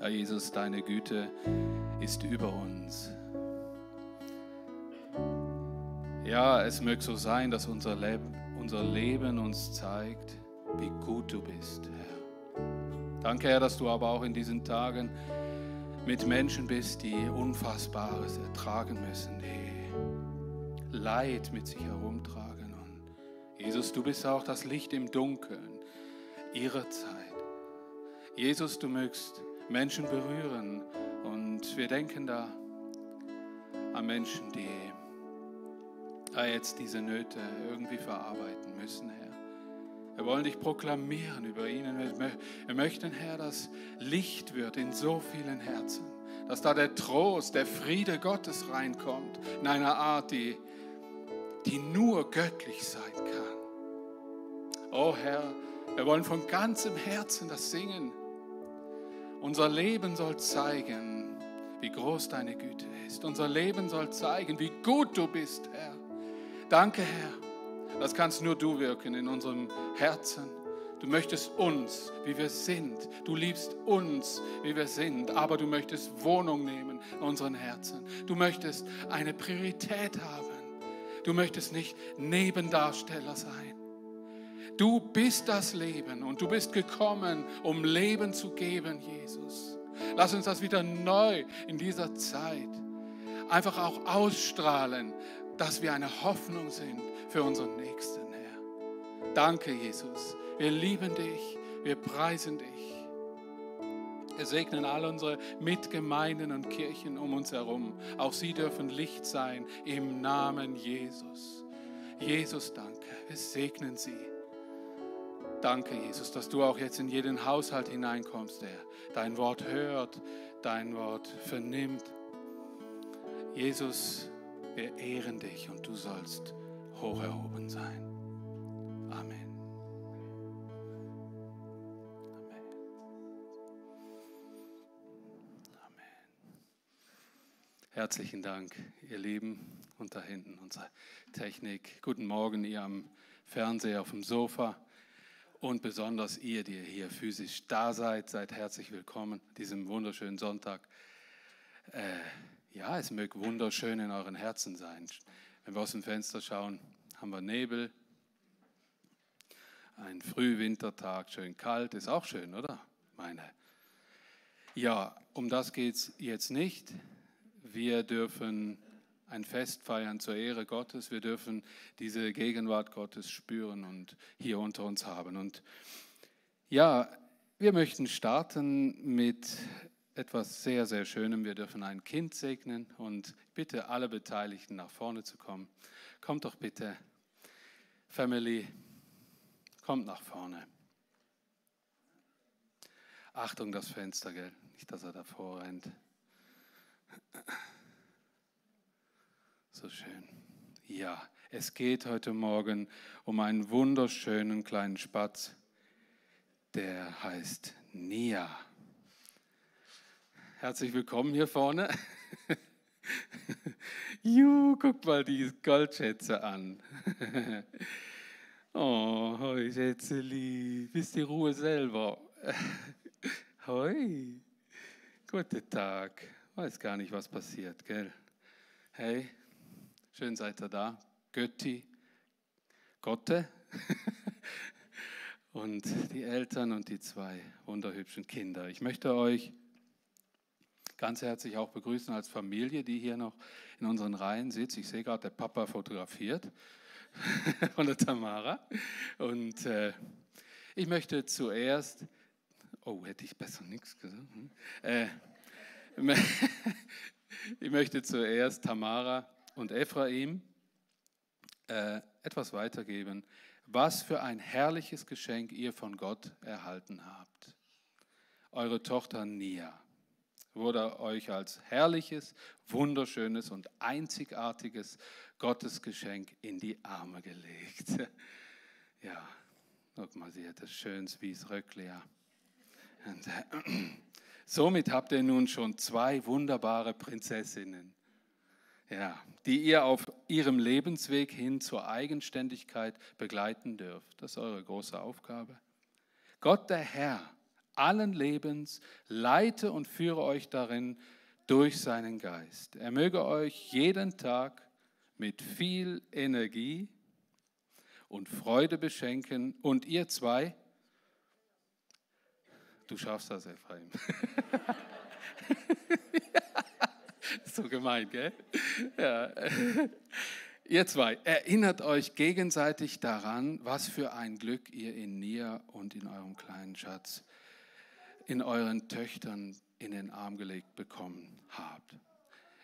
Ja, Jesus, deine Güte ist über uns. Ja, es möge so sein, dass unser Leben, unser Leben uns zeigt, wie gut du bist, Herr. Danke, Herr, dass du aber auch in diesen Tagen mit Menschen bist, die Unfassbares ertragen müssen, die Leid mit sich herumtragen. Und Jesus, du bist auch das Licht im Dunkeln ihrer Zeit. Jesus, du mögst Menschen berühren und wir denken da an Menschen, die jetzt diese Nöte irgendwie verarbeiten müssen, Herr. Wir wollen dich proklamieren über ihnen. Wir möchten, Herr, dass Licht wird in so vielen Herzen, dass da der Trost, der Friede Gottes reinkommt, in einer Art, die, die nur göttlich sein kann. Oh Herr, wir wollen von ganzem Herzen das singen. Unser Leben soll zeigen, wie groß deine Güte ist. Unser Leben soll zeigen, wie gut du bist, Herr. Danke, Herr. Das kannst nur du wirken in unserem Herzen. Du möchtest uns, wie wir sind. Du liebst uns, wie wir sind. Aber du möchtest Wohnung nehmen in unseren Herzen. Du möchtest eine Priorität haben. Du möchtest nicht Nebendarsteller sein. Du bist das Leben und du bist gekommen, um Leben zu geben, Jesus. Lass uns das wieder neu in dieser Zeit einfach auch ausstrahlen, dass wir eine Hoffnung sind für unseren Nächsten, Herr. Danke, Jesus. Wir lieben dich, wir preisen dich. Wir segnen all unsere Mitgemeinden und Kirchen um uns herum. Auch sie dürfen Licht sein im Namen Jesus. Jesus, danke. Wir segnen sie. Danke, Jesus, dass du auch jetzt in jeden Haushalt hineinkommst, der dein Wort hört, dein Wort vernimmt. Jesus, wir ehren dich und du sollst hoch erhoben sein. Amen. Herzlichen Dank, ihr Lieben. Und da hinten unsere Technik. Guten Morgen, ihr am Fernseher auf dem Sofa. Und besonders ihr, die hier physisch da seid, seid herzlich willkommen diesem wunderschönen Sonntag. Äh, ja, es möge wunderschön in euren Herzen sein. Wenn wir aus dem Fenster schauen, haben wir Nebel. Ein Frühwintertag, schön kalt, ist auch schön, oder? Meine. Ja, um das geht es jetzt nicht. Wir dürfen ein Fest feiern zur Ehre Gottes. Wir dürfen diese Gegenwart Gottes spüren und hier unter uns haben. Und ja, wir möchten starten mit etwas sehr, sehr Schönem. Wir dürfen ein Kind segnen und bitte alle Beteiligten nach vorne zu kommen. Kommt doch bitte, Family, kommt nach vorne. Achtung, das Fenster, gell? Nicht, dass er davor rennt. So schön. Ja, es geht heute Morgen um einen wunderschönen kleinen Spatz, der heißt Nia. Herzlich willkommen hier vorne. Juhu, guck mal die Goldschätze an. Oh, hoi, Schätzeli, bist die Ruhe selber. Hoi, guten Tag. Weiß gar nicht, was passiert, gell? Hey, Schön seid ihr da. Götti, Gotte und die Eltern und die zwei wunderhübschen Kinder. Ich möchte euch ganz herzlich auch begrüßen als Familie, die hier noch in unseren Reihen sitzt. Ich sehe gerade, der Papa fotografiert von der Tamara. Und äh, ich möchte zuerst, oh, hätte ich besser nichts gesagt. Hm? Äh, ich möchte zuerst Tamara und Ephraim äh, etwas weitergeben, was für ein herrliches Geschenk ihr von Gott erhalten habt. Eure Tochter Nia wurde euch als herrliches, wunderschönes und einzigartiges Gottesgeschenk in die Arme gelegt. Ja, guck mal, sie hat das schönes wie Röcklia. Und, äh, somit habt ihr nun schon zwei wunderbare Prinzessinnen ja, die ihr auf ihrem Lebensweg hin zur Eigenständigkeit begleiten dürft. Das ist eure große Aufgabe. Gott der Herr allen Lebens, leite und führe euch darin durch seinen Geist. Er möge euch jeden Tag mit viel Energie und Freude beschenken. Und ihr zwei, du schaffst das, Ephraim. so gemeint, gell? Ja. Ihr zwei, erinnert euch gegenseitig daran, was für ein Glück ihr in Nia und in eurem kleinen Schatz, in euren Töchtern in den Arm gelegt bekommen habt.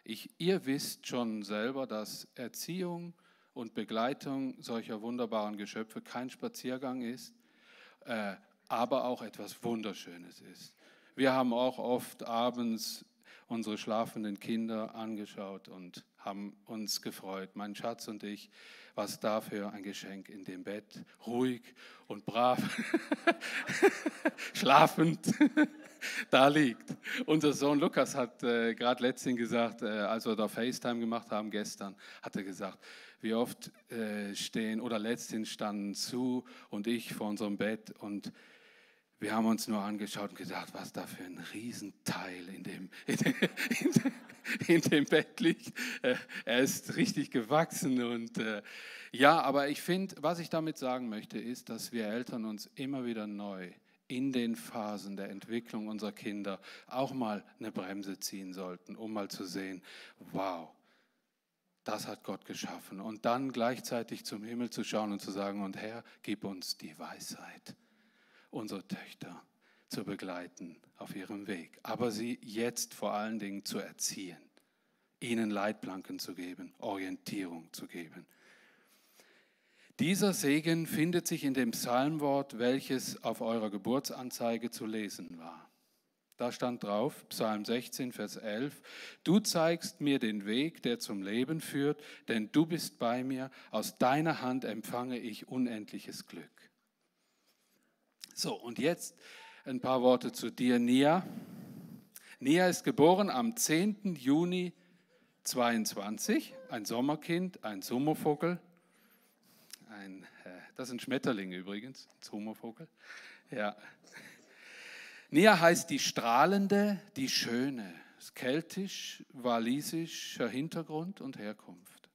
Ich, ihr wisst schon selber, dass Erziehung und Begleitung solcher wunderbaren Geschöpfe kein Spaziergang ist, äh, aber auch etwas Wunderschönes ist. Wir haben auch oft abends unsere schlafenden Kinder angeschaut und haben uns gefreut, mein Schatz und ich, was dafür ein Geschenk in dem Bett, ruhig und brav, schlafend. Da liegt. Unser Sohn Lukas hat äh, gerade letztens gesagt, äh, als wir da FaceTime gemacht haben gestern, hat er gesagt, wie oft äh, stehen oder letztens standen Sue und ich vor unserem Bett und wir haben uns nur angeschaut und gedacht, was da für ein Riesenteil in dem, in dem, in dem, Bett liegt. Äh, er ist richtig gewachsen und äh, ja, aber ich finde, was ich damit sagen möchte, ist, dass wir Eltern uns immer wieder neu in den Phasen der Entwicklung unserer Kinder auch mal eine Bremse ziehen sollten, um mal zu sehen, wow, das hat Gott geschaffen. Und dann gleichzeitig zum Himmel zu schauen und zu sagen, und Herr, gib uns die Weisheit unsere Töchter zu begleiten auf ihrem Weg, aber sie jetzt vor allen Dingen zu erziehen, ihnen Leitplanken zu geben, Orientierung zu geben. Dieser Segen findet sich in dem Psalmwort, welches auf eurer Geburtsanzeige zu lesen war. Da stand drauf, Psalm 16, Vers 11, Du zeigst mir den Weg, der zum Leben führt, denn du bist bei mir, aus deiner Hand empfange ich unendliches Glück. So, und jetzt ein paar Worte zu dir, Nia. Nia ist geboren am 10. Juni 22, ein Sommerkind, ein Sommervogel. Ein, äh, das ist ein Schmetterling übrigens, ein Sommervogel. Ja. Nia heißt die strahlende, die schöne. Keltisch, walisischer Hintergrund und Herkunft.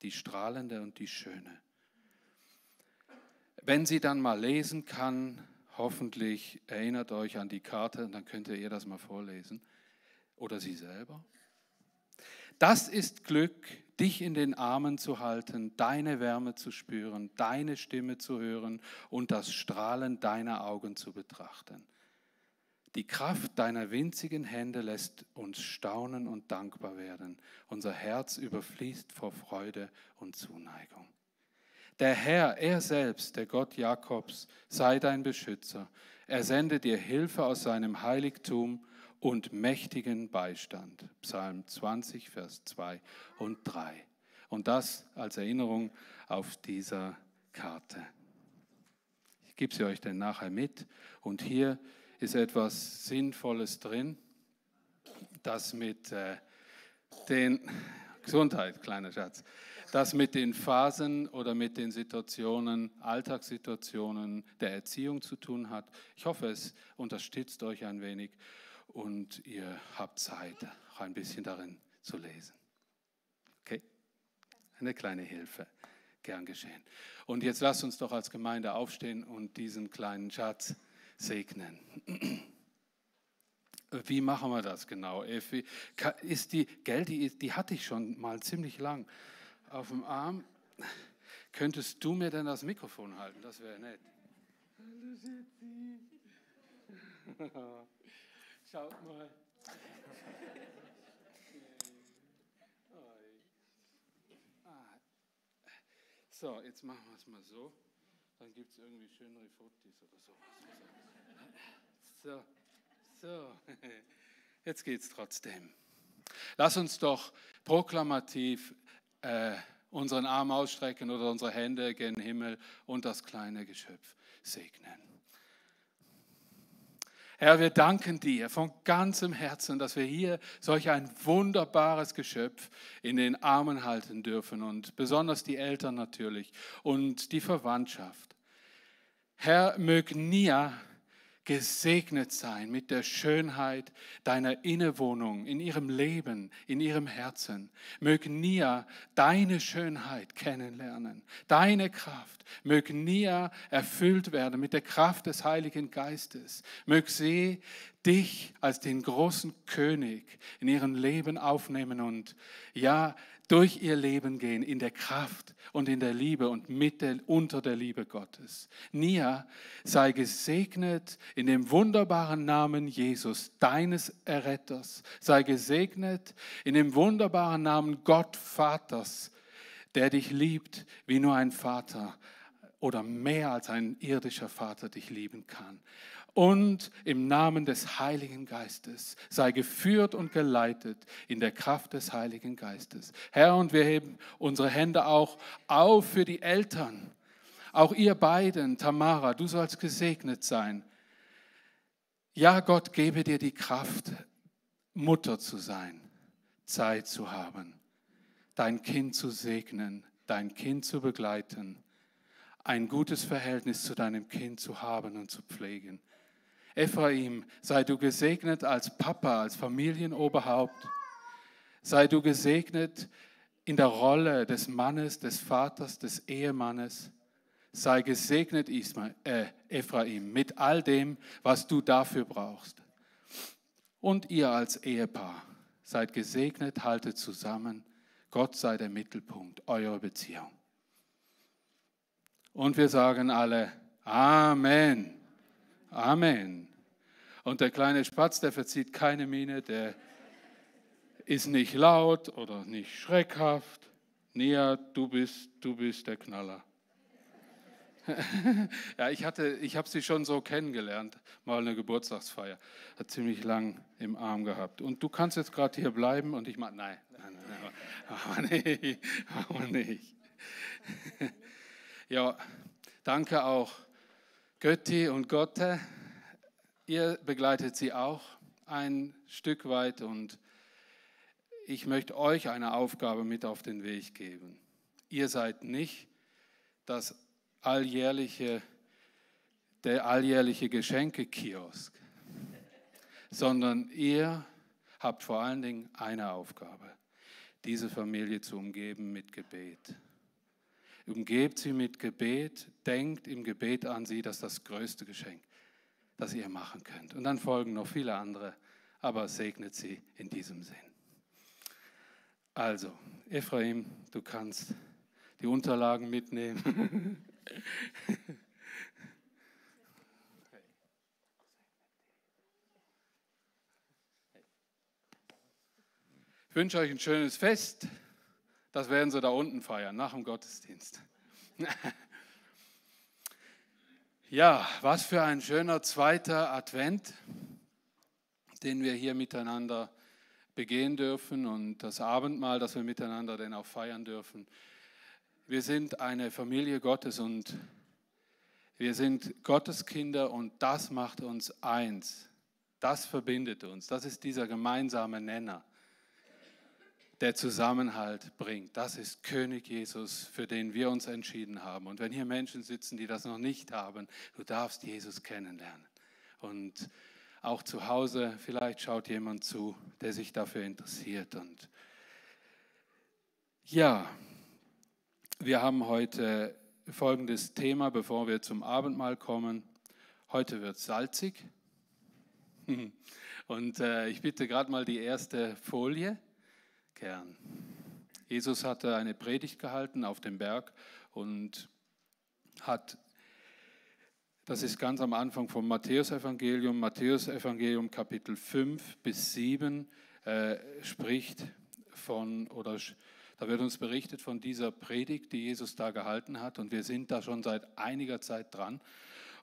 Die strahlende und die schöne. Wenn sie dann mal lesen kann, Hoffentlich erinnert euch an die Karte und dann könnt ihr das mal vorlesen. Oder sie selber. Das ist Glück, dich in den Armen zu halten, deine Wärme zu spüren, deine Stimme zu hören und das Strahlen deiner Augen zu betrachten. Die Kraft deiner winzigen Hände lässt uns staunen und dankbar werden. Unser Herz überfließt vor Freude und Zuneigung. Der Herr, er selbst, der Gott Jakobs, sei dein Beschützer. Er sende dir Hilfe aus seinem Heiligtum und mächtigen Beistand. Psalm 20, Vers 2 und 3. Und das als Erinnerung auf dieser Karte. Ich gebe sie euch dann nachher mit. Und hier ist etwas Sinnvolles drin, das mit äh, den Gesundheit, kleiner Schatz, das mit den Phasen oder mit den Situationen, Alltagssituationen der Erziehung zu tun hat. Ich hoffe, es unterstützt euch ein wenig und ihr habt Zeit, auch ein bisschen darin zu lesen. Okay? Eine kleine Hilfe. Gern geschehen. Und jetzt lasst uns doch als Gemeinde aufstehen und diesen kleinen Schatz segnen. Wie machen wir das genau? Ist die, gell, die, die hatte ich schon mal ziemlich lang auf dem Arm. Könntest du mir denn das Mikrofon halten? Das wäre nett. Hallo Sitzi. Schaut mal. So, jetzt machen wir es mal so. Dann gibt es irgendwie schönere Fotos oder so. So, so. Jetzt geht es trotzdem. Lass uns doch proklamativ äh, unseren Arm ausstrecken oder unsere Hände gen Himmel und das kleine Geschöpf segnen. Herr, wir danken dir von ganzem Herzen, dass wir hier solch ein wunderbares Geschöpf in den Armen halten dürfen und besonders die Eltern natürlich und die Verwandtschaft. Herr, mög Nia gesegnet sein mit der Schönheit deiner Innewohnung in ihrem Leben, in ihrem Herzen. Mögen Nia deine Schönheit kennenlernen, deine Kraft. Mögen Nia erfüllt werden mit der Kraft des Heiligen Geistes. Mög sie dich als den großen König in ihrem Leben aufnehmen und ja, durch ihr Leben gehen in der Kraft und in der Liebe und mit der, unter der Liebe Gottes. Nia sei gesegnet in dem wunderbaren Namen Jesus, deines Erretters. Sei gesegnet in dem wunderbaren Namen Gott Vaters, der dich liebt, wie nur ein Vater oder mehr als ein irdischer Vater dich lieben kann und im Namen des Heiligen Geistes sei geführt und geleitet in der Kraft des Heiligen Geistes. Herr, und wir heben unsere Hände auch auf für die Eltern. Auch ihr beiden, Tamara, du sollst gesegnet sein. Ja, Gott gebe dir die Kraft, Mutter zu sein, Zeit zu haben, dein Kind zu segnen, dein Kind zu begleiten, ein gutes Verhältnis zu deinem Kind zu haben und zu pflegen. Ephraim, sei du gesegnet als Papa, als Familienoberhaupt. Sei du gesegnet in der Rolle des Mannes, des Vaters, des Ehemannes. Sei gesegnet, Ismael, äh, Ephraim, mit all dem, was du dafür brauchst. Und ihr als Ehepaar, seid gesegnet, haltet zusammen. Gott sei der Mittelpunkt eurer Beziehung. Und wir sagen alle Amen. Amen. Und der kleine Spatz, der verzieht keine Miene, der ist nicht laut oder nicht schreckhaft. Nia, du bist, du bist der Knaller. ja, ich hatte, ich habe sie schon so kennengelernt, mal eine Geburtstagsfeier. Hat ziemlich lang im Arm gehabt. Und du kannst jetzt gerade hier bleiben und ich nein, nein, nein, nein, aber nicht, aber nicht. ja, danke auch Götti und Gotte. Ihr begleitet sie auch ein Stück weit und ich möchte euch eine Aufgabe mit auf den Weg geben. Ihr seid nicht das alljährliche, der alljährliche Geschenkekiosk, sondern ihr habt vor allen Dingen eine Aufgabe, diese Familie zu umgeben mit Gebet. Umgebt sie mit Gebet, denkt im Gebet an sie, das ist das größte Geschenk, das ihr machen könnt. Und dann folgen noch viele andere, aber segnet sie in diesem Sinn. Also, Ephraim, du kannst die Unterlagen mitnehmen. Ich wünsche euch ein schönes Fest. Das werden sie da unten feiern, nach dem Gottesdienst. ja, was für ein schöner zweiter Advent, den wir hier miteinander begehen dürfen und das Abendmahl, das wir miteinander dann auch feiern dürfen. Wir sind eine Familie Gottes und wir sind Gottes Kinder und das macht uns eins. Das verbindet uns. Das ist dieser gemeinsame Nenner der Zusammenhalt bringt. Das ist König Jesus, für den wir uns entschieden haben. Und wenn hier Menschen sitzen, die das noch nicht haben, du darfst Jesus kennenlernen. Und auch zu Hause, vielleicht schaut jemand zu, der sich dafür interessiert. Und ja, wir haben heute folgendes Thema, bevor wir zum Abendmahl kommen. Heute wird salzig. Und äh, ich bitte gerade mal die erste Folie gern. Jesus hatte eine Predigt gehalten auf dem Berg und hat, das ist ganz am Anfang vom Matthäusevangelium, Matthäusevangelium Kapitel 5 bis 7 äh, spricht von, oder da wird uns berichtet von dieser Predigt, die Jesus da gehalten hat und wir sind da schon seit einiger Zeit dran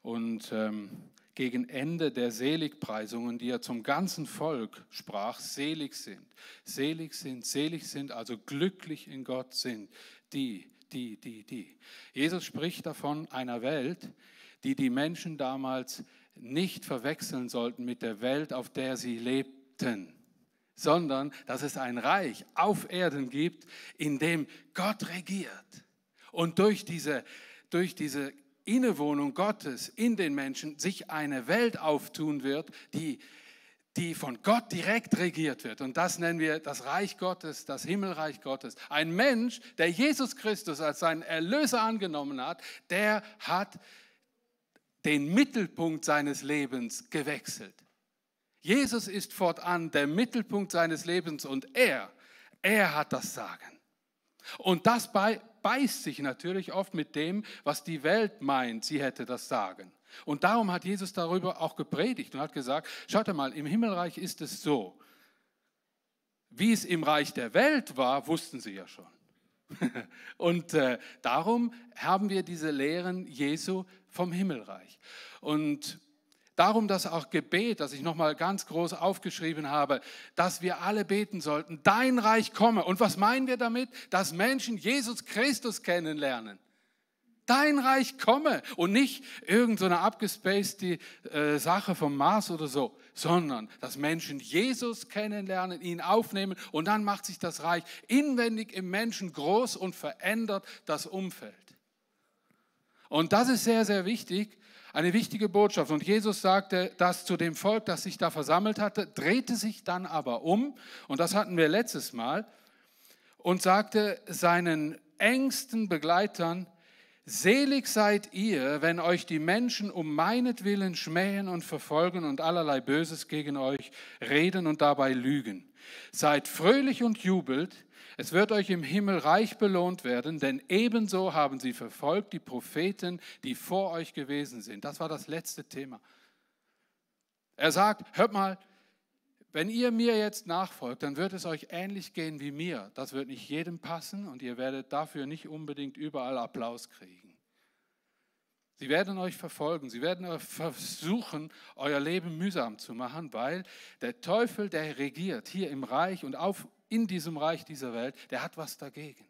und ähm, gegen Ende der Seligpreisungen, die er zum ganzen Volk sprach, selig sind. Selig sind, selig sind, also glücklich in Gott sind. Die, die, die, die. Jesus spricht davon einer Welt, die die Menschen damals nicht verwechseln sollten mit der Welt, auf der sie lebten, sondern dass es ein Reich auf Erden gibt, in dem Gott regiert. Und durch diese, durch diese Innewohnung Gottes in den Menschen sich eine Welt auftun wird, die, die von Gott direkt regiert wird. Und das nennen wir das Reich Gottes, das Himmelreich Gottes. Ein Mensch, der Jesus Christus als seinen Erlöser angenommen hat, der hat den Mittelpunkt seines Lebens gewechselt. Jesus ist fortan der Mittelpunkt seines Lebens und er, er hat das Sagen. Und das beißt sich natürlich oft mit dem, was die Welt meint, sie hätte das Sagen. Und darum hat Jesus darüber auch gepredigt und hat gesagt, schaut mal, im Himmelreich ist es so. Wie es im Reich der Welt war, wussten sie ja schon. und äh, darum haben wir diese Lehren Jesu vom Himmelreich. Und Darum das auch Gebet, das ich nochmal ganz groß aufgeschrieben habe, dass wir alle beten sollten, dein Reich komme. Und was meinen wir damit? Dass Menschen Jesus Christus kennenlernen. Dein Reich komme und nicht irgendeine so abgespacede äh, Sache vom Mars oder so, sondern dass Menschen Jesus kennenlernen, ihn aufnehmen und dann macht sich das Reich inwendig im Menschen groß und verändert das Umfeld. Und das ist sehr, sehr wichtig, eine wichtige Botschaft. Und Jesus sagte das zu dem Volk, das sich da versammelt hatte, drehte sich dann aber um, und das hatten wir letztes Mal, und sagte seinen engsten Begleitern, Selig seid ihr, wenn euch die Menschen um meinetwillen schmähen und verfolgen und allerlei Böses gegen euch reden und dabei lügen. Seid fröhlich und jubelt, es wird euch im Himmel reich belohnt werden, denn ebenso haben sie verfolgt die Propheten, die vor euch gewesen sind. Das war das letzte Thema. Er sagt, hört mal, wenn ihr mir jetzt nachfolgt, dann wird es euch ähnlich gehen wie mir. Das wird nicht jedem passen und ihr werdet dafür nicht unbedingt überall Applaus kriegen. Sie werden euch verfolgen, sie werden versuchen, euer Leben mühsam zu machen, weil der Teufel, der regiert hier im Reich und auf in diesem Reich dieser Welt, der hat was dagegen.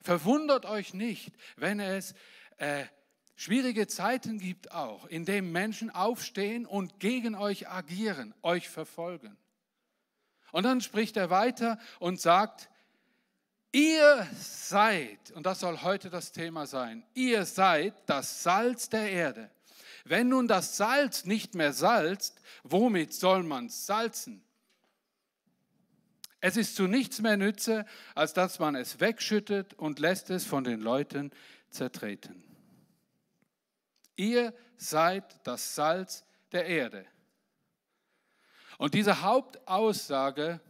Verwundert euch nicht, wenn es äh, schwierige Zeiten gibt auch, in denen Menschen aufstehen und gegen euch agieren, euch verfolgen. Und dann spricht er weiter und sagt, ihr seid, und das soll heute das Thema sein, ihr seid das Salz der Erde. Wenn nun das Salz nicht mehr salzt, womit soll man salzen? Es ist zu nichts mehr nütze, als dass man es wegschüttet und lässt es von den Leuten zertreten. Ihr seid das Salz der Erde. Und diese Hauptaussage,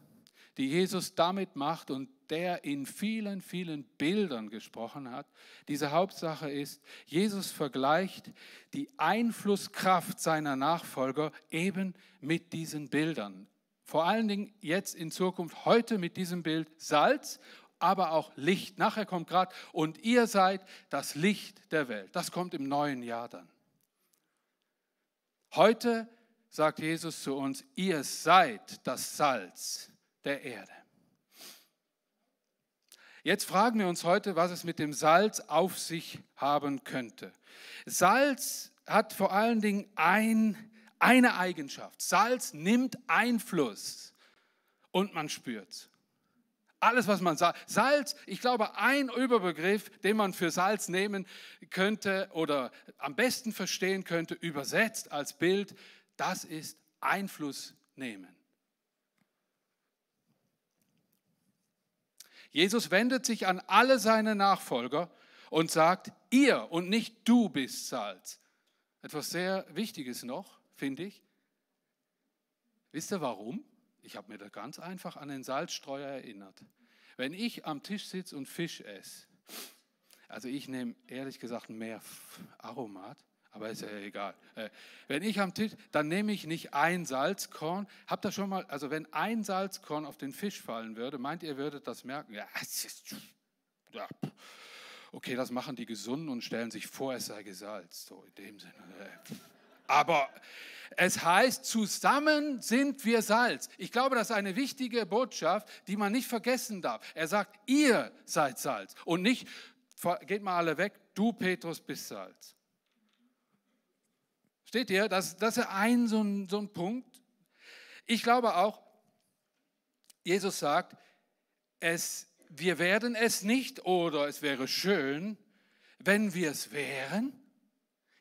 die Jesus damit macht und der in vielen, vielen Bildern gesprochen hat, diese Hauptsache ist, Jesus vergleicht die Einflusskraft seiner Nachfolger eben mit diesen Bildern. Vor allen Dingen jetzt in Zukunft, heute mit diesem Bild Salz, aber auch Licht. Nachher kommt gerade, und ihr seid das Licht der Welt. Das kommt im neuen Jahr dann. Heute sagt Jesus zu uns, ihr seid das Salz der Erde. Jetzt fragen wir uns heute, was es mit dem Salz auf sich haben könnte. Salz hat vor allen Dingen ein eine Eigenschaft. Salz nimmt Einfluss und man spürt alles, was man sagt. Salz, ich glaube, ein Überbegriff, den man für Salz nehmen könnte oder am besten verstehen könnte, übersetzt als Bild, das ist Einfluss nehmen. Jesus wendet sich an alle seine Nachfolger und sagt, ihr und nicht du bist Salz. Etwas sehr Wichtiges noch finde ich. Wisst ihr warum? Ich habe mir da ganz einfach an den Salzstreuer erinnert. Wenn ich am Tisch sitze und Fisch esse, also ich nehme ehrlich gesagt mehr Aromat, aber ist ja egal. Äh, wenn ich am Tisch, dann nehme ich nicht ein Salzkorn. Habt ihr schon mal, also wenn ein Salzkorn auf den Fisch fallen würde, meint ihr, würdet das merken? Ja, ja okay, das machen die Gesunden und stellen sich vor, es sei gesalzt. So in dem Sinne. Aber es heißt, zusammen sind wir Salz. Ich glaube, das ist eine wichtige Botschaft, die man nicht vergessen darf. Er sagt, ihr seid Salz und nicht, geht mal alle weg, du Petrus bist Salz. Steht ihr? Das, das ist ein so, ein so ein Punkt. Ich glaube auch, Jesus sagt, es, wir werden es nicht oder es wäre schön, wenn wir es wären.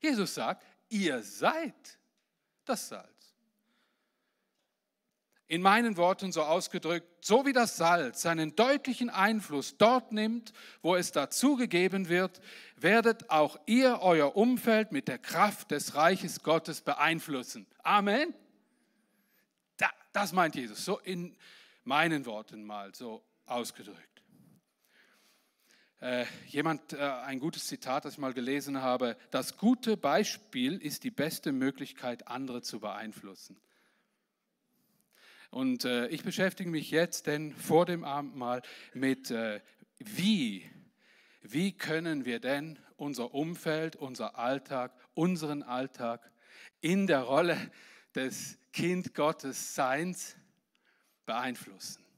Jesus sagt, ihr seid das Salz. In meinen Worten so ausgedrückt, so wie das Salz seinen deutlichen Einfluss dort nimmt, wo es dazugegeben wird, werdet auch ihr euer Umfeld mit der Kraft des Reiches Gottes beeinflussen. Amen. das meint Jesus, so in meinen Worten mal so ausgedrückt. Äh, jemand, äh, ein gutes Zitat, das ich mal gelesen habe, das gute Beispiel ist die beste Möglichkeit, andere zu beeinflussen. Und äh, ich beschäftige mich jetzt denn vor dem Abendmahl mit, äh, wie, wie können wir denn unser Umfeld, unser Alltag, unseren Alltag in der Rolle des Kind Gottes Seins beeinflussen.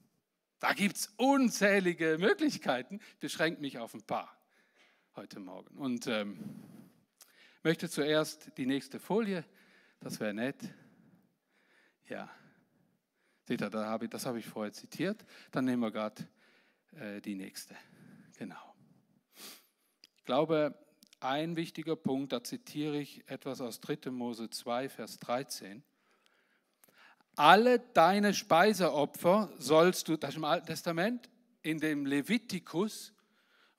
Da gibt es unzählige Möglichkeiten. Ich beschränke mich auf ein paar heute Morgen. Und ähm, möchte zuerst die nächste Folie, das wäre nett. Ja, seht ihr, da hab ich, das habe ich vorher zitiert. Dann nehmen wir gerade äh, die nächste. Genau. Ich glaube, ein wichtiger Punkt, da zitiere ich etwas aus 3. Mose 2, Vers 13 alle deine Speiseopfer sollst du, das ist im Alten Testament, in dem Levitikus,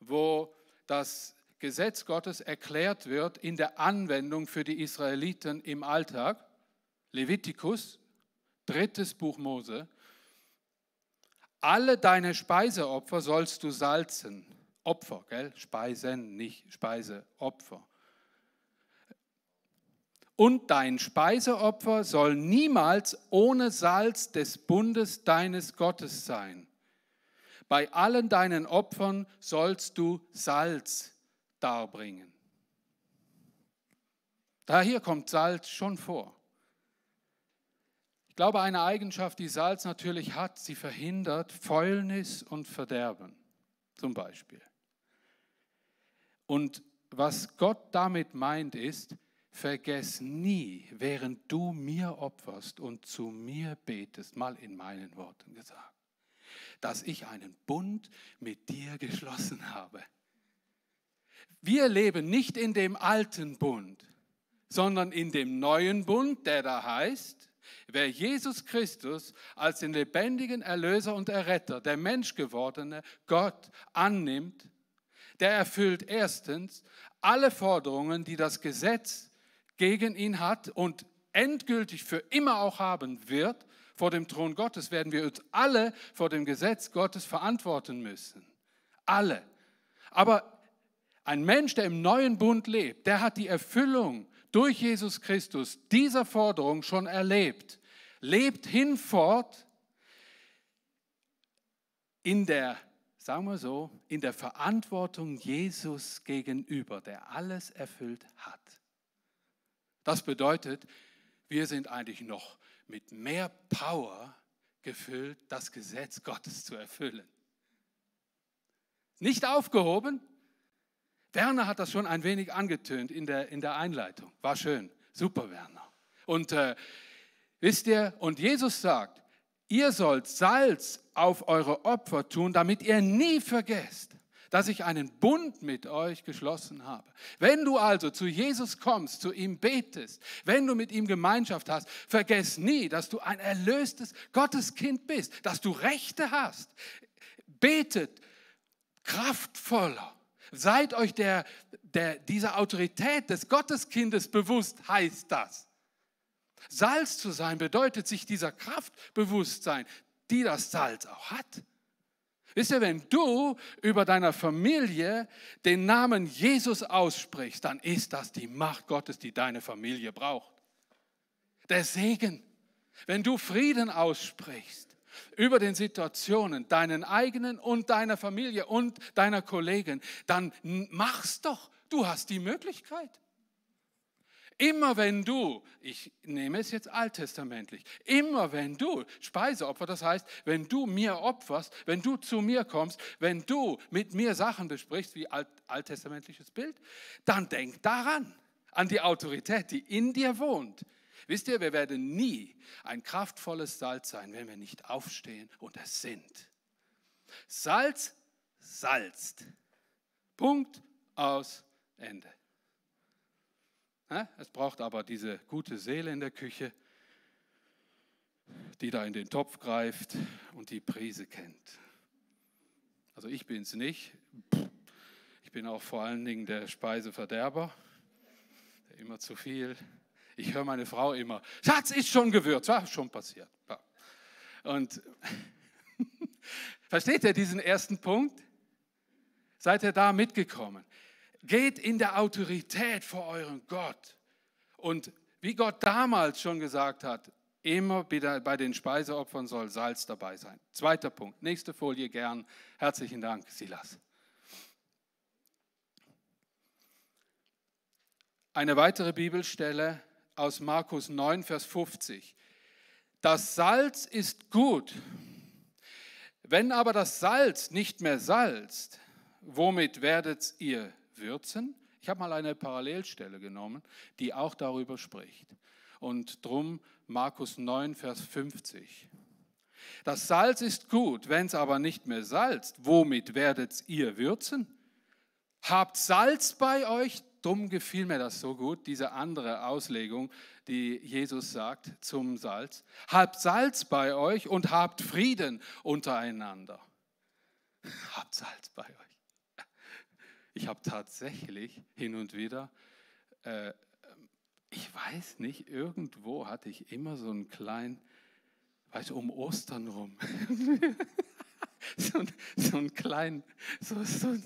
wo das Gesetz Gottes erklärt wird in der Anwendung für die Israeliten im Alltag. Levitikus, drittes Buch Mose. Alle deine Speiseopfer sollst du salzen. Opfer, gell? Speisen, nicht Speiseopfer. Und dein Speiseopfer soll niemals ohne Salz des Bundes deines Gottes sein. Bei allen deinen Opfern sollst du Salz darbringen. Da hier kommt Salz schon vor. Ich glaube, eine Eigenschaft, die Salz natürlich hat, sie verhindert Fäulnis und Verderben, zum Beispiel. Und was Gott damit meint, ist, vergess nie, während du mir opferst und zu mir betest, mal in meinen Worten gesagt, dass ich einen Bund mit dir geschlossen habe. Wir leben nicht in dem alten Bund, sondern in dem neuen Bund, der da heißt, wer Jesus Christus als den lebendigen Erlöser und Erretter, der Menschgewordene Gott annimmt, der erfüllt erstens alle Forderungen, die das Gesetz gegen ihn hat und endgültig für immer auch haben wird, vor dem Thron Gottes werden wir uns alle vor dem Gesetz Gottes verantworten müssen. Alle. Aber ein Mensch, der im neuen Bund lebt, der hat die Erfüllung durch Jesus Christus dieser Forderung schon erlebt. Lebt hinfort in der, sagen wir so, in der Verantwortung Jesus gegenüber, der alles erfüllt hat. Das bedeutet, wir sind eigentlich noch mit mehr Power gefüllt, das Gesetz Gottes zu erfüllen. Nicht aufgehoben. Werner hat das schon ein wenig angetönt in der, in der Einleitung. War schön. Super, Werner. Und äh, wisst ihr, und Jesus sagt, ihr sollt Salz auf eure Opfer tun, damit ihr nie vergesst, dass ich einen Bund mit euch geschlossen habe. Wenn du also zu Jesus kommst, zu ihm betest, wenn du mit ihm Gemeinschaft hast, vergess nie, dass du ein erlöstes Gotteskind bist, dass du Rechte hast. Betet kraftvoller. Seid euch der, der, dieser Autorität des Gotteskindes bewusst, heißt das. Salz zu sein bedeutet sich dieser Kraft bewusst sein, die das Salz auch hat. Wisst ihr, wenn du über deiner Familie den Namen Jesus aussprichst, dann ist das die Macht Gottes, die deine Familie braucht. Der Segen. Wenn du Frieden aussprichst über den Situationen, deinen eigenen und deiner Familie und deiner Kollegen, dann mach's doch. Du hast die Möglichkeit. Immer wenn du, ich nehme es jetzt alttestamentlich, immer wenn du Speiseopfer, das heißt, wenn du mir opferst, wenn du zu mir kommst, wenn du mit mir Sachen besprichst, wie alt, alttestamentliches Bild, dann denk daran, an die Autorität, die in dir wohnt. Wisst ihr, wir werden nie ein kraftvolles Salz sein, wenn wir nicht aufstehen und es sind. Salz salzt. Punkt aus Ende. Es braucht aber diese gute Seele in der Küche, die da in den Topf greift und die Prise kennt. Also ich bin es nicht. Ich bin auch vor allen Dingen der Speiseverderber, der immer zu viel. Ich höre meine Frau immer, Schatz, ist schon gewürzt. War schon passiert. Und versteht ihr diesen ersten Punkt? Seid ihr da mitgekommen? Geht in der Autorität vor euren Gott. Und wie Gott damals schon gesagt hat, immer bei den Speiseopfern soll Salz dabei sein. Zweiter Punkt, nächste Folie gern. Herzlichen Dank, Silas. Eine weitere Bibelstelle aus Markus 9, Vers 50. Das Salz ist gut. Wenn aber das Salz nicht mehr salzt, womit werdet ihr würzen? Ich habe mal eine Parallelstelle genommen, die auch darüber spricht. Und drum Markus 9, Vers 50. Das Salz ist gut, wenn es aber nicht mehr salzt, womit werdet ihr würzen? Habt Salz bei euch, Dumm gefiel mir das so gut, diese andere Auslegung, die Jesus sagt zum Salz. Habt Salz bei euch und habt Frieden untereinander. Habt Salz bei euch. Ich habe tatsächlich hin und wieder, äh, ich weiß nicht, irgendwo hatte ich immer so einen kleinen, weißt du, um Ostern rum. so, so einen kleinen, so, so,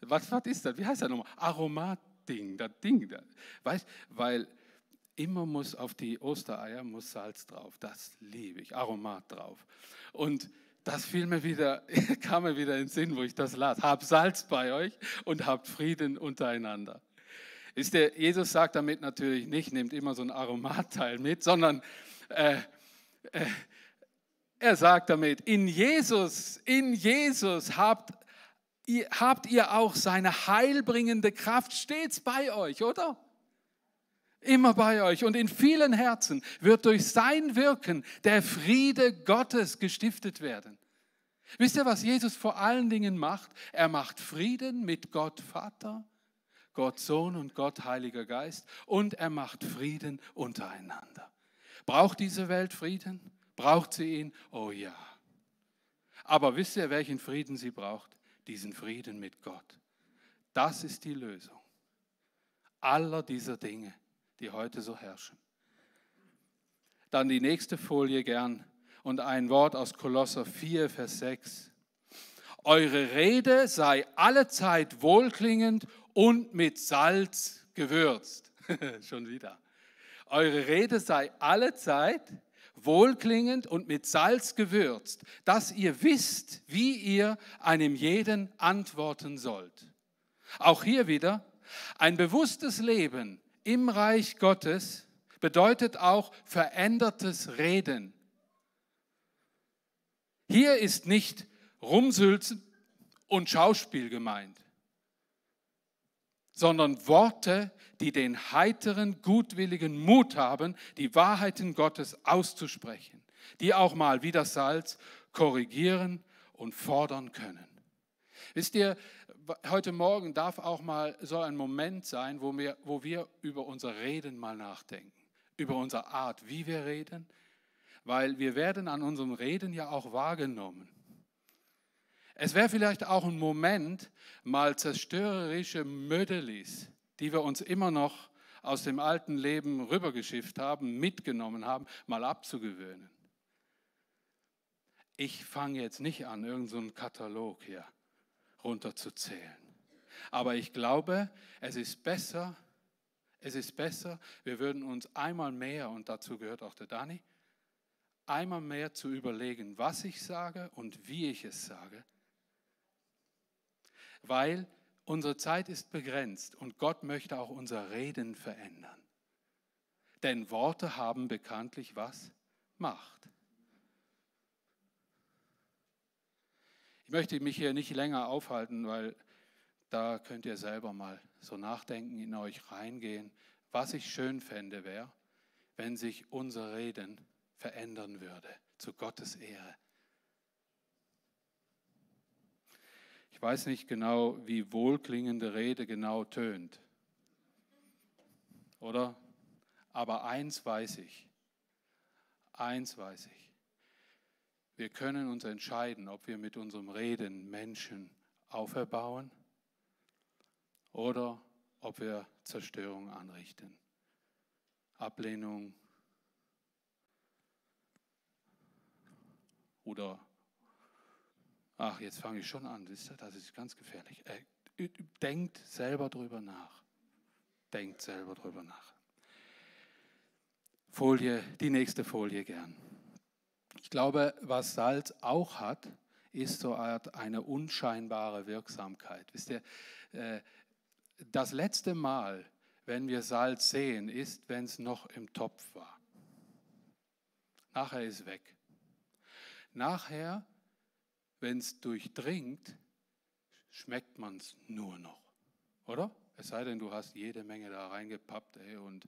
was, was ist das? Wie heißt das nochmal? Aromat. Ding, das Ding. Das, weißt, weil immer muss auf die Ostereier muss Salz drauf. Das liebe ich, Aromat drauf. Und das fiel mir wieder, kam mir wieder in den Sinn, wo ich das las. Habt Salz bei euch und habt Frieden untereinander. Ist der, Jesus sagt damit natürlich nicht, nehmt immer so ein Aromatteil mit, sondern äh, äh, er sagt damit, in Jesus, in Jesus habt habt ihr auch seine heilbringende Kraft stets bei euch, oder? Immer bei euch. Und in vielen Herzen wird durch sein Wirken der Friede Gottes gestiftet werden. Wisst ihr, was Jesus vor allen Dingen macht? Er macht Frieden mit Gott Vater, Gott Sohn und Gott Heiliger Geist und er macht Frieden untereinander. Braucht diese Welt Frieden? Braucht sie ihn? Oh ja. Aber wisst ihr, welchen Frieden sie braucht? diesen Frieden mit Gott. Das ist die Lösung aller dieser Dinge, die heute so herrschen. Dann die nächste Folie gern und ein Wort aus Kolosser 4, Vers 6. Eure Rede sei allezeit wohlklingend und mit Salz gewürzt. Schon wieder. Eure Rede sei allezeit wohlklingend und mit Salz gewürzt, dass ihr wisst, wie ihr einem jeden antworten sollt. Auch hier wieder, ein bewusstes Leben im Reich Gottes bedeutet auch verändertes Reden. Hier ist nicht Rumsülzen und Schauspiel gemeint, sondern Worte, die den heiteren, gutwilligen Mut haben, die Wahrheiten Gottes auszusprechen, die auch mal wie das Salz korrigieren und fordern können. Wisst ihr, heute Morgen darf auch mal so ein Moment sein, wo wir, wo wir über unser Reden mal nachdenken, über unsere Art, wie wir reden, weil wir werden an unserem Reden ja auch wahrgenommen. Es wäre vielleicht auch ein Moment, mal zerstörerische Mödelis die wir uns immer noch aus dem alten Leben rübergeschifft haben, mitgenommen haben, mal abzugewöhnen. Ich fange jetzt nicht an, irgendeinen so Katalog hier runterzuzählen. Aber ich glaube, es ist besser, es ist besser, wir würden uns einmal mehr, und dazu gehört auch der Dani, einmal mehr zu überlegen, was ich sage und wie ich es sage. Weil Unsere Zeit ist begrenzt und Gott möchte auch unser Reden verändern. Denn Worte haben bekanntlich was? Macht. Ich möchte mich hier nicht länger aufhalten, weil da könnt ihr selber mal so nachdenken, in euch reingehen. Was ich schön fände, wäre, wenn sich unser Reden verändern würde, zu Gottes Ehre. Ich weiß nicht genau, wie wohlklingende Rede genau tönt. oder? Aber eins weiß ich, eins weiß ich. Wir können uns entscheiden, ob wir mit unserem Reden Menschen auferbauen oder ob wir Zerstörung anrichten. Ablehnung oder, ach, jetzt fange ich schon an, das ist ganz gefährlich. Äh, denkt selber drüber nach. Denkt selber drüber nach. Folie, die nächste Folie gern. Ich glaube, was Salz auch hat, ist so eine unscheinbare Wirksamkeit. Wisst ihr, äh, das letzte Mal, wenn wir Salz sehen, ist, wenn es noch im Topf war. Nachher ist weg. Nachher, wenn es durchdringt, schmeckt man es nur noch. Oder? Es sei denn, du hast jede Menge da reingepappt. Ey, und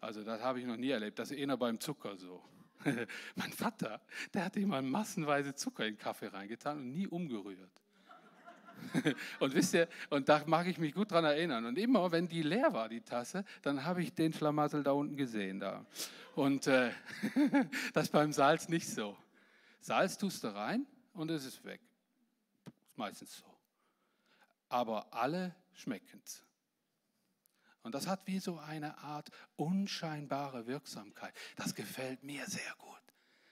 also das habe ich noch nie erlebt. Das ist eher beim Zucker so. mein Vater, der hat immer massenweise Zucker in den Kaffee reingetan und nie umgerührt. und wisst ihr, und da mag ich mich gut dran erinnern. Und immer, wenn die leer war, die Tasse, dann habe ich den Schlamassel da unten gesehen. Da. Und äh, das beim Salz nicht so. Salz tust du rein und es ist weg. Ist meistens so. Aber alle schmecken es. Und das hat wie so eine Art unscheinbare Wirksamkeit. Das gefällt mir sehr gut.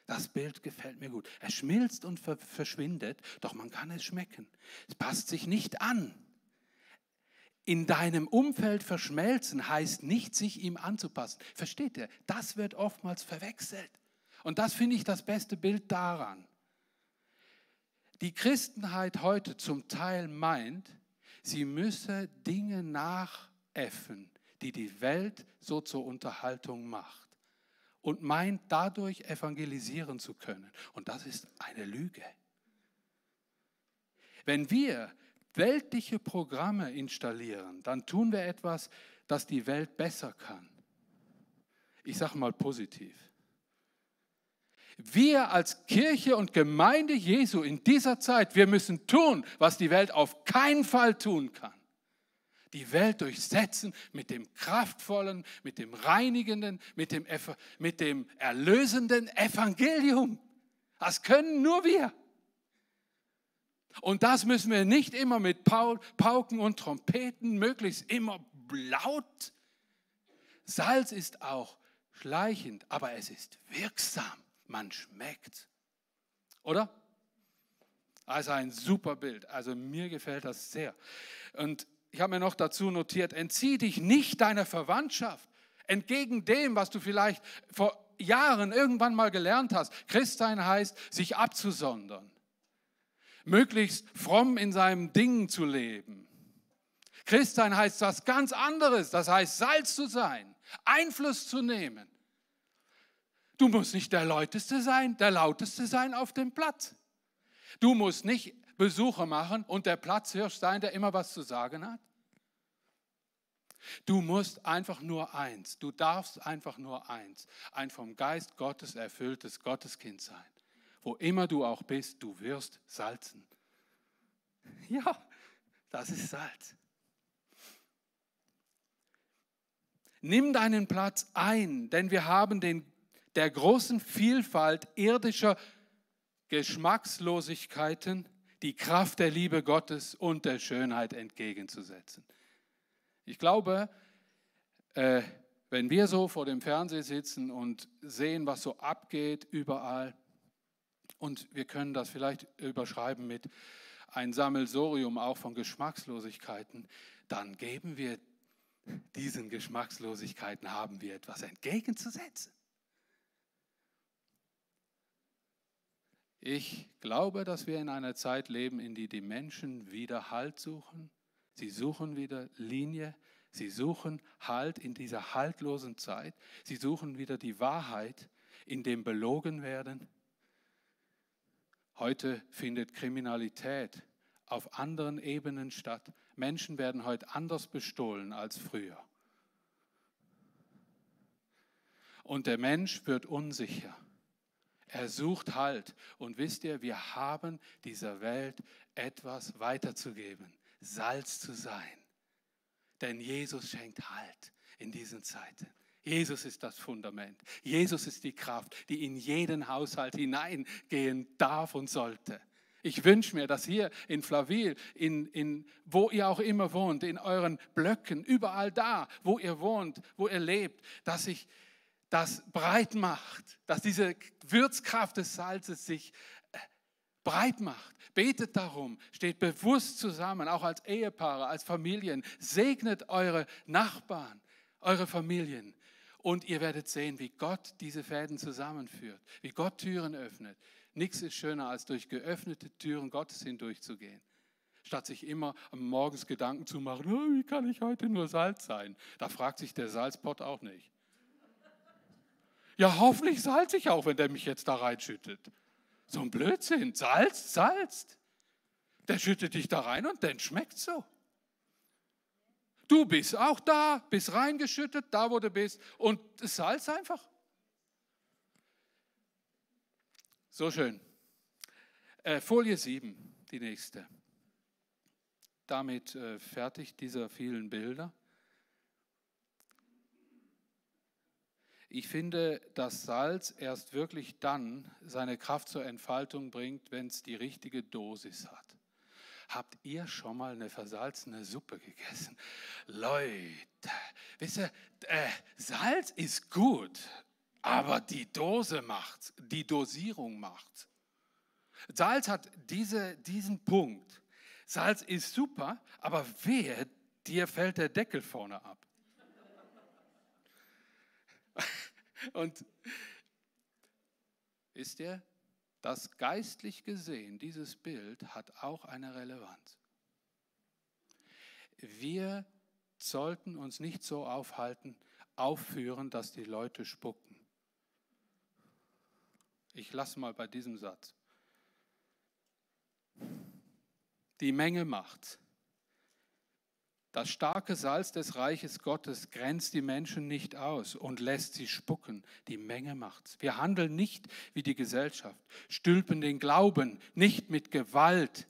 Das Bild gefällt mir gut. Es schmilzt und verschwindet, doch man kann es schmecken. Es passt sich nicht an. In deinem Umfeld verschmelzen heißt nicht, sich ihm anzupassen. Versteht ihr? Das wird oftmals verwechselt. Und das finde ich das beste Bild daran. Die Christenheit heute zum Teil meint, sie müsse Dinge nachäffen, die die Welt so zur Unterhaltung macht und meint dadurch evangelisieren zu können. Und das ist eine Lüge. Wenn wir weltliche Programme installieren, dann tun wir etwas, das die Welt besser kann. Ich sage mal positiv. Wir als Kirche und Gemeinde Jesu in dieser Zeit, wir müssen tun, was die Welt auf keinen Fall tun kann die Welt durchsetzen mit dem kraftvollen, mit dem reinigenden, mit dem, mit dem erlösenden Evangelium. Das können nur wir. Und das müssen wir nicht immer mit Pauken und Trompeten, möglichst immer laut. Salz ist auch schleichend, aber es ist wirksam. Man schmeckt. Oder? Also ein super Bild. Also mir gefällt das sehr. Und ich habe mir noch dazu notiert, entzieh dich nicht deiner Verwandtschaft. Entgegen dem, was du vielleicht vor Jahren irgendwann mal gelernt hast. Christsein heißt, sich abzusondern. Möglichst fromm in seinem Ding zu leben. Christsein heißt was ganz anderes. Das heißt, Salz zu sein, Einfluss zu nehmen. Du musst nicht der Leuteste sein, der Lauteste sein auf dem Platz. Du musst nicht Besucher machen und der Platzhirsch sein, der immer was zu sagen hat? Du musst einfach nur eins, du darfst einfach nur eins, ein vom Geist Gottes erfülltes Gotteskind sein. Wo immer du auch bist, du wirst salzen. Ja, das ist Salz. Nimm deinen Platz ein, denn wir haben den, der großen Vielfalt irdischer Geschmackslosigkeiten die Kraft der Liebe Gottes und der Schönheit entgegenzusetzen. Ich glaube, äh, wenn wir so vor dem Fernseher sitzen und sehen, was so abgeht überall, und wir können das vielleicht überschreiben mit ein Sammelsorium auch von Geschmackslosigkeiten, dann geben wir diesen Geschmackslosigkeiten, haben wir etwas entgegenzusetzen. Ich glaube, dass wir in einer Zeit leben, in die die Menschen wieder Halt suchen. Sie suchen wieder Linie. Sie suchen Halt in dieser haltlosen Zeit. Sie suchen wieder die Wahrheit, in dem belogen werden. Heute findet Kriminalität auf anderen Ebenen statt. Menschen werden heute anders bestohlen als früher. Und der Mensch wird unsicher. Er sucht Halt. Und wisst ihr, wir haben dieser Welt etwas weiterzugeben, Salz zu sein. Denn Jesus schenkt Halt in diesen Zeiten. Jesus ist das Fundament. Jesus ist die Kraft, die in jeden Haushalt hineingehen darf und sollte. Ich wünsche mir, dass hier in Flavil, in, in, wo ihr auch immer wohnt, in euren Blöcken, überall da, wo ihr wohnt, wo ihr lebt, dass sich das breit macht, dass diese Würzkraft des Salzes sich äh, breit macht. Betet darum, steht bewusst zusammen, auch als Ehepaare, als Familien. Segnet eure Nachbarn, eure Familien. Und ihr werdet sehen, wie Gott diese Fäden zusammenführt, wie Gott Türen öffnet, Nichts ist schöner, als durch geöffnete Türen Gottes hindurchzugehen. Statt sich immer Morgens Gedanken zu machen, oh, wie kann ich heute nur Salz sein? Da fragt sich der Salzpott auch nicht. Ja, hoffentlich salz ich auch, wenn der mich jetzt da reinschüttet. So ein Blödsinn. Salz, salzt. Der schüttet dich da rein und dann schmeckt so. Du bist auch da, bist reingeschüttet, da wo du bist und Salz einfach. So schön. Äh, Folie 7, die nächste. Damit äh, fertig dieser vielen Bilder. Ich finde, dass Salz erst wirklich dann seine Kraft zur Entfaltung bringt, wenn es die richtige Dosis hat. Habt ihr schon mal eine versalzene Suppe gegessen? Leute, wisst ihr, äh, Salz ist gut, aber die Dose macht's, die Dosierung macht's. Salz hat diese, diesen Punkt. Salz ist super, aber wehe, dir fällt der Deckel vorne ab. Und wisst ihr, das geistlich gesehen, dieses Bild hat auch eine Relevanz. Wir sollten uns nicht so aufhalten, aufführen, dass die Leute spucken. Ich lasse mal bei diesem Satz. Die Menge macht. Das starke Salz des Reiches Gottes grenzt die Menschen nicht aus und lässt sie spucken. Die Menge macht's. Wir handeln nicht wie die Gesellschaft, stülpen den Glauben nicht mit Gewalt,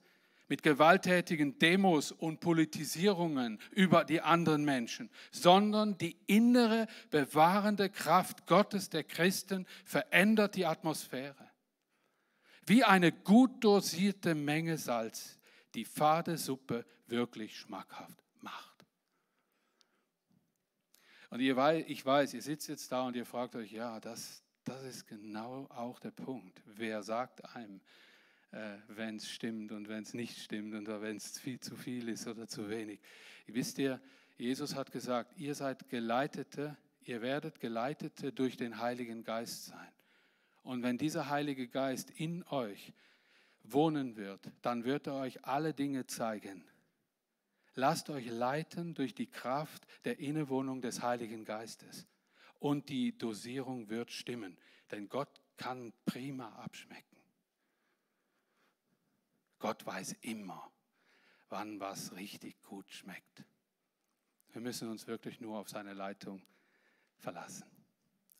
mit gewalttätigen Demos und Politisierungen über die anderen Menschen, sondern die innere bewahrende Kraft Gottes der Christen verändert die Atmosphäre. Wie eine gut dosierte Menge Salz, die fade Suppe wirklich schmackhaft macht. Und ihr ich weiß, ihr sitzt jetzt da und ihr fragt euch, ja, das, das ist genau auch der Punkt. Wer sagt einem, äh, wenn es stimmt und wenn es nicht stimmt und wenn es viel zu viel ist oder zu wenig. Wisst ihr, Jesus hat gesagt, ihr seid Geleitete, ihr werdet Geleitete durch den Heiligen Geist sein. Und wenn dieser Heilige Geist in euch wohnen wird, dann wird er euch alle Dinge zeigen. Lasst euch leiten durch die Kraft der Innewohnung des Heiligen Geistes. Und die Dosierung wird stimmen, denn Gott kann prima abschmecken. Gott weiß immer, wann was richtig gut schmeckt. Wir müssen uns wirklich nur auf seine Leitung verlassen.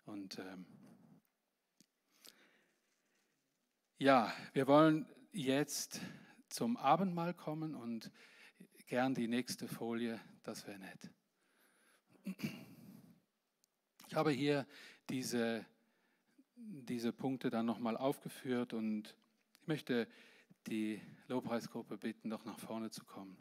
Und ähm, ja, wir wollen jetzt zum Abendmahl kommen und gern die nächste Folie, das wäre nett. Ich habe hier diese, diese Punkte dann nochmal aufgeführt und ich möchte die Lobpreisgruppe bitten, doch nach vorne zu kommen.